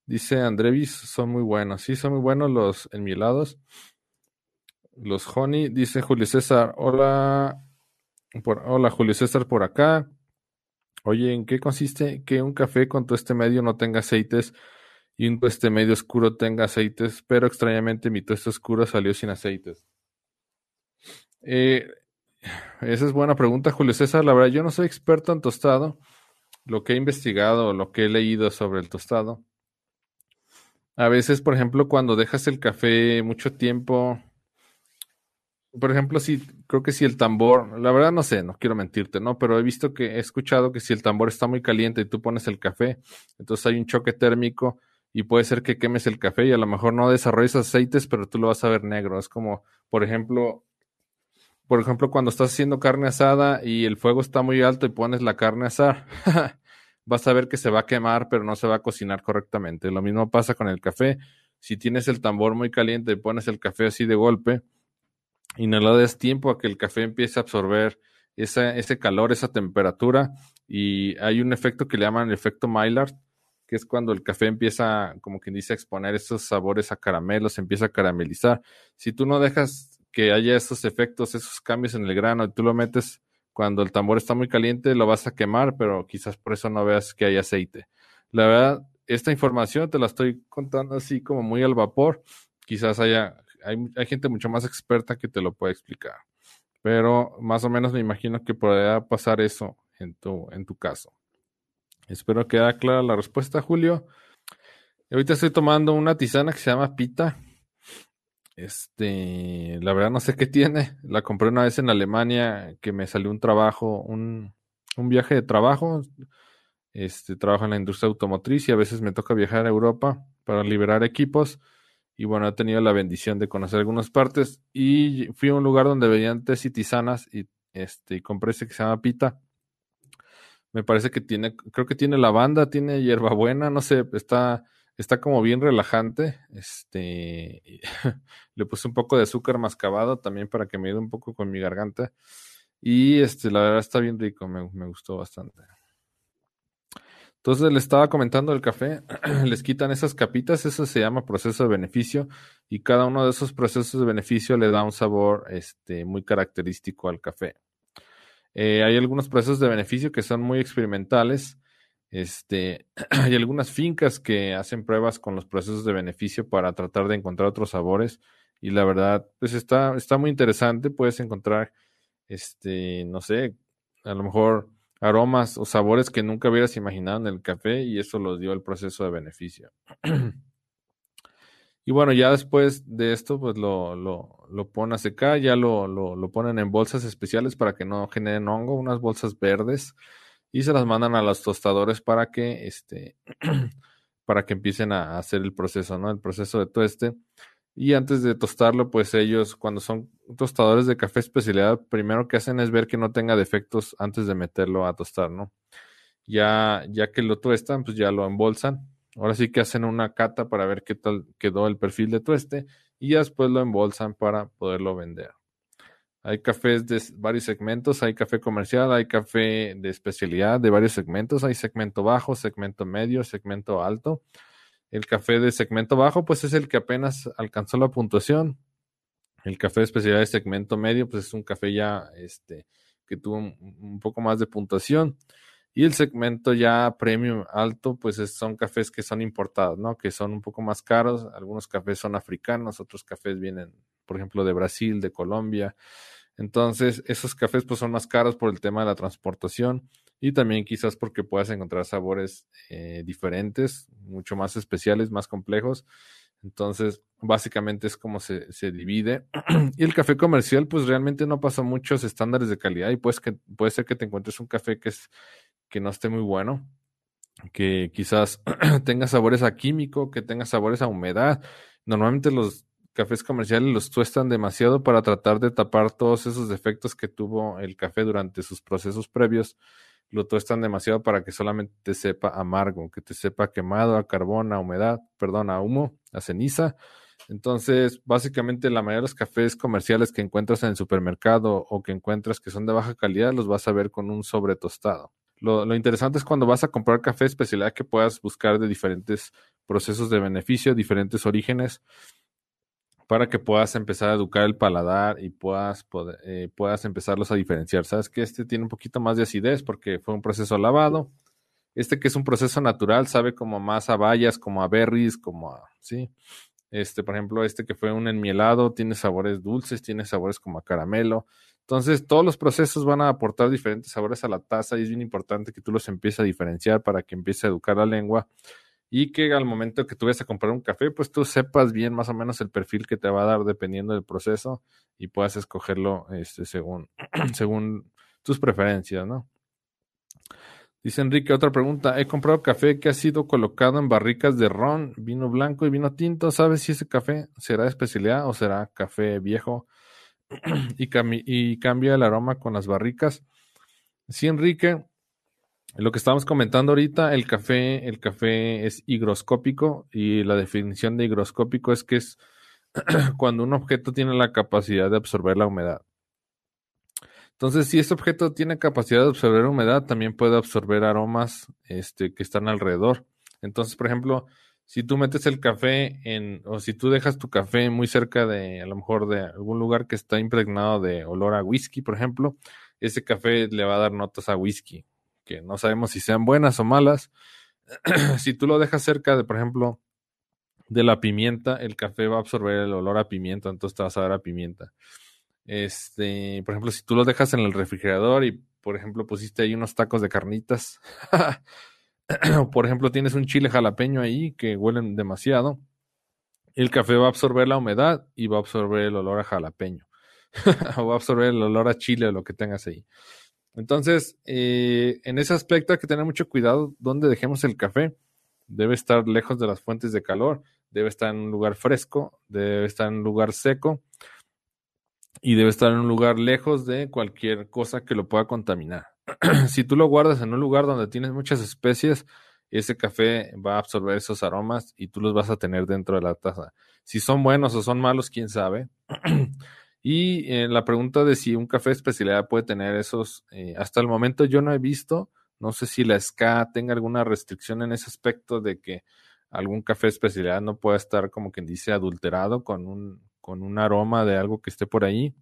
dice Andrevis, son muy buenos. Sí, son muy buenos los enmielados. Los honey, dice Julio César. Hola, hola Julio César por acá. Oye, ¿en qué consiste que un café con este medio no tenga aceites y un tueste medio oscuro tenga aceites? Pero extrañamente mi tueste oscuro salió sin aceites. Eh, esa es buena pregunta, Julio César. La verdad, yo no soy experto en tostado lo que he investigado, lo que he leído sobre el tostado, a veces, por ejemplo, cuando dejas el café mucho tiempo, por ejemplo, si creo que si el tambor, la verdad no sé, no quiero mentirte, ¿no? Pero he visto que he escuchado que si el tambor está muy caliente y tú pones el café, entonces hay un choque térmico y puede ser que quemes el café y a lo mejor no desarrolles aceites, pero tú lo vas a ver negro. Es como, por ejemplo, por ejemplo, cuando estás haciendo carne asada y el fuego está muy alto y pones la carne a asar, *laughs* vas a ver que se va a quemar, pero no se va a cocinar correctamente. Lo mismo pasa con el café. Si tienes el tambor muy caliente y pones el café así de golpe le des tiempo a que el café empiece a absorber ese calor, esa temperatura, y hay un efecto que le llaman el efecto Maillard, que es cuando el café empieza, como quien dice, a exponer esos sabores a caramelos, empieza a caramelizar. Si tú no dejas que haya esos efectos, esos cambios en el grano, y tú lo metes cuando el tambor está muy caliente, lo vas a quemar, pero quizás por eso no veas que hay aceite. La verdad, esta información te la estoy contando así como muy al vapor. Quizás haya, hay, gente mucho más experta que te lo puede explicar. Pero más o menos me imagino que podría pasar eso en tu, en tu caso. Espero que haya clara la respuesta, Julio. Ahorita estoy tomando una tisana que se llama Pita. Este, la verdad no sé qué tiene. La compré una vez en Alemania que me salió un trabajo, un, un viaje de trabajo. Este, trabajo en la industria automotriz y a veces me toca viajar a Europa para liberar equipos. Y bueno, he tenido la bendición de conocer algunas partes. Y fui a un lugar donde veían tés y tisanas y, este, y compré ese que se llama Pita. Me parece que tiene, creo que tiene lavanda, tiene hierbabuena, no sé, está, Está como bien relajante. Este, *laughs* le puse un poco de azúcar mascabado también para que me ayude un poco con mi garganta. Y este, la verdad está bien rico, me, gustó bastante. Entonces le estaba comentando el café, *clears throat* les quitan esas capitas, eso se llama proceso de beneficio y cada uno de esos procesos de beneficio le da un sabor este, muy característico al café. Eh, hay algunos procesos de beneficio que son muy experimentales Este, *clears throat* hay algunas fincas que hacen pruebas con los procesos de beneficio para tratar de encontrar otros sabores y la verdad, pues está, está muy interesante. Puedes encontrar, este, no sé, a lo mejor aromas o sabores que nunca hubieras imaginado en el café y eso los dio el proceso de beneficio. *clears throat* y bueno, ya después de esto, pues lo, lo, lo ponen a secar, ya lo, lo, ponen en bolsas especiales para que no generen hongo, unas bolsas verdes, y se las mandan a los tostadores para que, este, *clears throat* para que empiecen a hacer el proceso, ¿no? El proceso de tueste. Y antes de tostarlo, pues ellos, cuando son tostadores de café especialidad, primero que hacen es ver que no tenga defectos antes de meterlo a tostar, ¿no? Ya, ya que lo tuestan, pues ya lo embolsan. Ahora sí que hacen una cata para ver qué tal quedó el perfil de tueste y ya después lo embolsan para poderlo vender. Hay cafés de varios segmentos, hay café comercial, hay café de especialidad de varios segmentos, hay segmento bajo, segmento medio, segmento alto. El café de segmento bajo, pues es el que apenas alcanzó la puntuación. El café de especialidad de segmento medio, pues es un café ya este, que tuvo un, poco más de puntuación. Y el segmento ya premium alto, pues son cafés que son importados, ¿no? Que son un poco más caros. Algunos cafés son africanos, otros cafés vienen, por ejemplo, de Brasil, de Colombia. Entonces, esos cafés pues son más caros por el tema de la transportación y también quizás porque puedas encontrar sabores eh, diferentes, mucho más especiales, más complejos. Entonces, básicamente es como se, se divide. *clears throat* y el café comercial, pues realmente no pasa muchos estándares de calidad y pues que, puede ser que te encuentres un café que, es, que no esté muy bueno, que quizás *clears throat* tenga sabores a químico, que tenga sabores a humedad. Normalmente los cafés comerciales los tuestan demasiado para tratar de tapar todos esos defectos que tuvo el café durante sus procesos previos lo tuestan demasiado para que solamente te sepa amargo, que te sepa quemado, a carbón, a humedad, perdón, a humo, a ceniza. Entonces, básicamente la mayoría de los cafés comerciales que encuentras en el supermercado o que encuentras que son de baja calidad, los vas a ver con un sobre tostado. Lo, lo interesante es cuando vas a comprar café especialidad que puedas buscar de diferentes procesos de beneficio, diferentes orígenes para que puedas empezar a educar el paladar y puedas, eh, puedas empezarlos a diferenciar. Sabes que este tiene un poquito más de acidez porque fue un proceso lavado. Este que es un proceso natural sabe como más a bayas, como a berries, como a, sí. Este, por ejemplo, este que fue un enmielado tiene sabores dulces, tiene sabores como a caramelo. Entonces, todos los procesos van a aportar diferentes sabores a la taza y es bien importante que tú los empieces a diferenciar para que empiece a educar la lengua y que al momento que tú vayas a comprar un café, pues tú sepas bien más o menos el perfil que te va a dar dependiendo del proceso y puedas escogerlo este, según, *clears throat* según tus preferencias, ¿no? Dice Enrique, otra pregunta. He comprado café que ha sido colocado en barricas de ron, vino blanco y vino tinto. ¿Sabes si ese café será de especialidad o será café viejo? *clears throat* y, y cambia el aroma con las barricas. Sí, Enrique, lo que estábamos comentando ahorita, el café, el café es higroscópico y la definición de higroscópico es que es *clears throat* cuando un objeto tiene la capacidad de absorber la humedad. Entonces, si este objeto tiene capacidad de absorber humedad, también puede absorber aromas este, que están alrededor. Entonces, por ejemplo, si tú metes el café en, o si tú dejas tu café muy cerca de, a lo mejor de algún lugar que está impregnado de olor a whisky, por ejemplo, ese café le va a dar notas a whisky que no sabemos si sean buenas o malas. *clears throat* si tú lo dejas cerca de, por ejemplo, de la pimienta, el café va a absorber el olor a pimienta, entonces te vas a ver a pimienta. Este, por ejemplo, si tú lo dejas en el refrigerador y, por ejemplo, pusiste ahí unos tacos de carnitas, *clears throat* por ejemplo, tienes un chile jalapeño ahí que huelen demasiado, el café va a absorber la humedad y va a absorber el olor a jalapeño, *laughs* o va a absorber el olor a chile o lo que tengas ahí. Entonces, eh, en ese aspecto hay que tener mucho cuidado donde dejemos el café. Debe estar lejos de las fuentes de calor, debe estar en un lugar fresco, debe estar en un lugar seco y debe estar en un lugar lejos de cualquier cosa que lo pueda contaminar. *clears throat* si tú lo guardas en un lugar donde tienes muchas especies, ese café va a absorber esos aromas y tú los vas a tener dentro de la taza. Si son buenos o son malos, quién sabe. *clears throat* Y eh, la pregunta de si un café de especialidad puede tener esos, eh, hasta el momento yo no he visto, no sé si la SCA tenga alguna restricción en ese aspecto de que algún café de especialidad no pueda estar como quien dice adulterado con un, con un aroma de algo que esté por ahí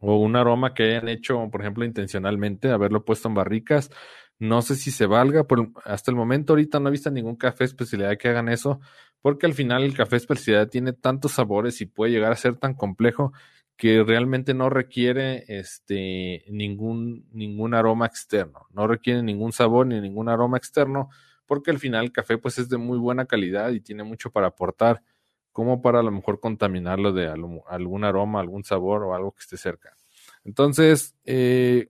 o un aroma que hayan hecho, por ejemplo, intencionalmente, haberlo puesto en barricas. No sé si se valga, hasta el momento ahorita no he visto ningún café especialidad que hagan eso, porque al final el café especialidad tiene tantos sabores y puede llegar a ser tan complejo que realmente no requiere este ningún ningún aroma externo, no requiere ningún sabor ni ningún aroma externo, porque al final el café pues es de muy buena calidad y tiene mucho para aportar, como para a lo mejor contaminarlo de algún aroma, algún sabor o algo que esté cerca. Entonces, eh,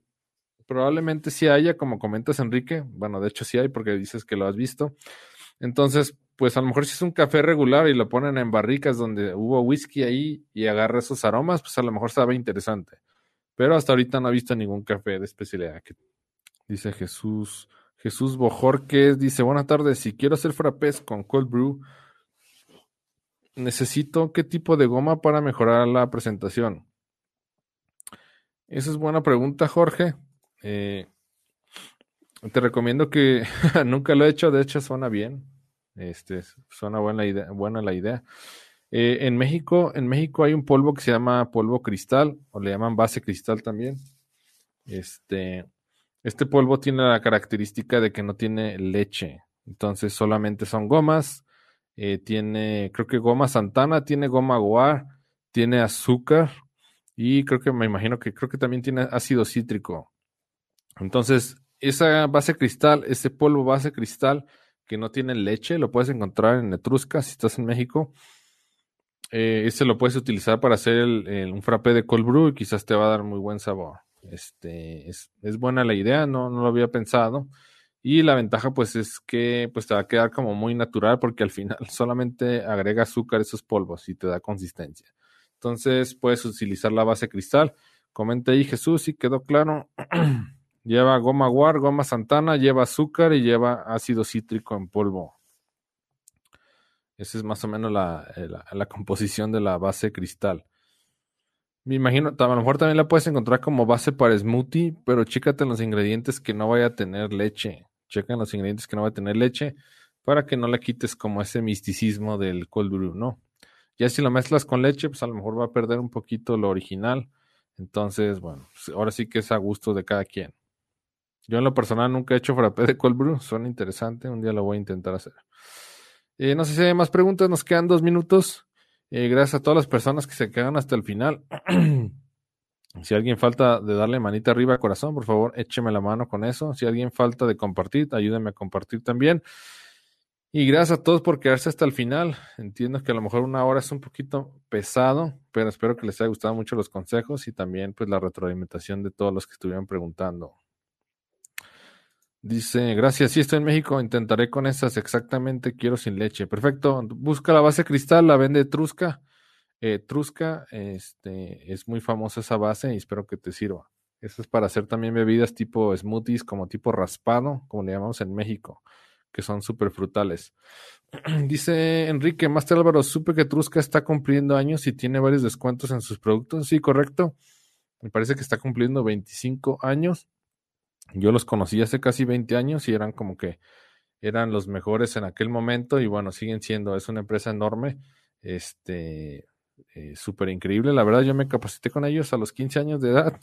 probablemente sí haya, como comentas Enrique, bueno, de hecho sí hay porque dices que lo has visto. Entonces, pues a lo mejor si es un café regular y lo ponen en barricas donde hubo whisky ahí y agarra esos aromas, pues a lo mejor sabe interesante. Pero hasta ahorita no he visto ningún café de especialidad. Que... Dice Jesús, Jesús Bojorquez, dice, buenas tardes, si quiero hacer frappés con cold brew, necesito qué tipo de goma para mejorar la presentación. Esa es buena pregunta, Jorge. Eh, te recomiendo que *laughs* nunca lo he hecho, de hecho suena bien. Este, suena buena, buena la idea. Eh, en México, en México hay un polvo que se llama polvo cristal, o le llaman base cristal también. Este, este polvo tiene la característica de que no tiene leche. Entonces solamente son gomas. Eh, tiene, creo que goma Santana, tiene goma Goar, tiene azúcar y creo que me imagino que creo que también tiene ácido cítrico. Entonces, esa base cristal, ese polvo base cristal que no tiene leche, lo puedes encontrar en Etrusca si estás en México. Eh, ese lo puedes utilizar para hacer un frappé de cold brew y quizás te va a dar muy buen sabor. Este, es, buena la idea, no, no lo había pensado. Y la ventaja pues es que pues te va a quedar como muy natural porque al final *laughs* solamente agrega azúcar a esos polvos y te da consistencia. Entonces puedes utilizar la base cristal. Comenta ahí Jesús si quedó claro. *clears throat* Lleva goma guar, goma santana, lleva azúcar y lleva ácido cítrico en polvo. Esa es más o menos eh, la, *laughs* composición de la base cristal. Me imagino, a lo mejor también la puedes encontrar como base para smoothie, pero chécate los ingredientes que no vaya a tener leche. Checa los ingredientes que no vaya a tener leche para que no le quites como ese misticismo del cold brew, ¿no? Ya si lo mezclas con leche, pues a lo mejor va a perder un poquito lo original. Entonces, bueno, pues ahora sí que es a gusto de cada quien. Yo en lo personal nunca he hecho frappé de cold brew, suena interesante, un día lo voy a intentar hacer. Eh, no sé si hay más preguntas, nos quedan dos minutos. Eh, gracias a todas las personas que se quedan hasta el final. *clears throat* si alguien falta de darle manita arriba corazón, por favor, écheme la mano con eso. Si alguien falta de compartir, ayúdenme a compartir también. Y gracias a todos por quedarse hasta el final. Entiendo que a lo mejor una hora es un poquito pesado, pero espero que les haya gustado mucho los consejos y también pues la retroalimentación de todos los que estuvieron preguntando. Dice, gracias, sí estoy en México, intentaré con esas exactamente, quiero sin leche. Perfecto, busca la base cristal, la vende Trusca. Eh, Trusca, este, es muy famosa esa base y espero que te sirva. Eso es para hacer también bebidas tipo smoothies, como tipo raspado, como le llamamos en México, que son súper frutales. *clears throat* Dice Enrique, Master Álvaro, supe que Trusca está cumpliendo años y tiene varios descuentos en sus productos. Sí, correcto. Me parece que está cumpliendo 25 años yo los conocí hace casi 20 años y eran como que eran los mejores en aquel momento y bueno, siguen siendo, es una empresa enorme, este, eh, súper increíble. La verdad, yo me capacité con ellos a los 15 años de edad.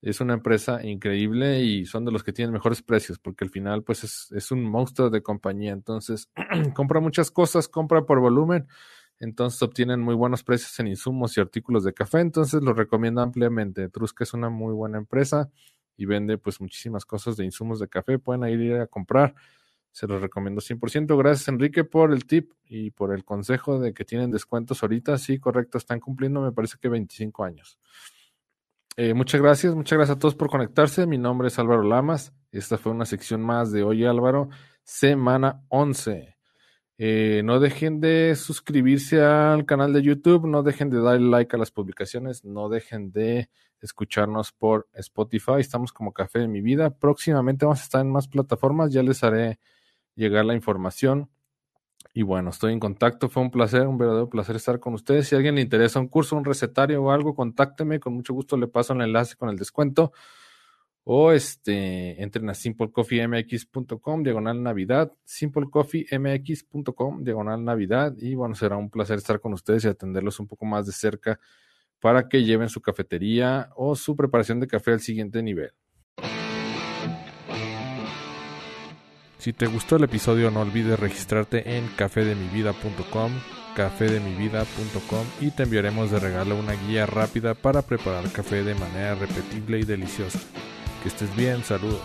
Es una empresa increíble y son de los que tienen mejores precios porque al final pues es, es un monstruo de compañía. Entonces, *clears throat* compra muchas cosas, compra por volumen. Entonces obtienen muy buenos precios en insumos y artículos de café. Entonces los recomiendo ampliamente. Trusca es una muy buena empresa y vende pues muchísimas cosas de insumos de café. Pueden ir a comprar. Se los recomiendo 100%. Gracias Enrique por el tip y por el consejo de que tienen descuentos ahorita. Sí, correcto, están cumpliendo me parece que 25 años. Eh, muchas gracias, muchas gracias a todos por conectarse. Mi nombre es Álvaro Lamas. Esta fue una sección más de Oye Álvaro, semana 11. Eh, no dejen de suscribirse al canal de YouTube, no dejen de darle like a las publicaciones, no dejen de escucharnos por Spotify. Estamos como Café de mi vida. Próximamente vamos a estar en más plataformas, ya les haré llegar la información. Y bueno, estoy en contacto. Fue un placer, un verdadero placer estar con ustedes. Si a alguien le interesa un curso, un recetario o algo, contácteme. Con mucho gusto le paso el enlace con el descuento o este, entren a simplecoffeemx.com, diagonal Navidad, simplecoffeemx.com, diagonal Navidad, y bueno, será un placer estar con ustedes y atenderlos un poco más de cerca para que lleven su cafetería o su preparación de café al siguiente nivel. Si te gustó el episodio no olvides registrarte en cafedemivida.com cafedemivida.com y te enviaremos de regalo una guía rápida para preparar café de manera repetible y deliciosa. Que estés bien, saludos.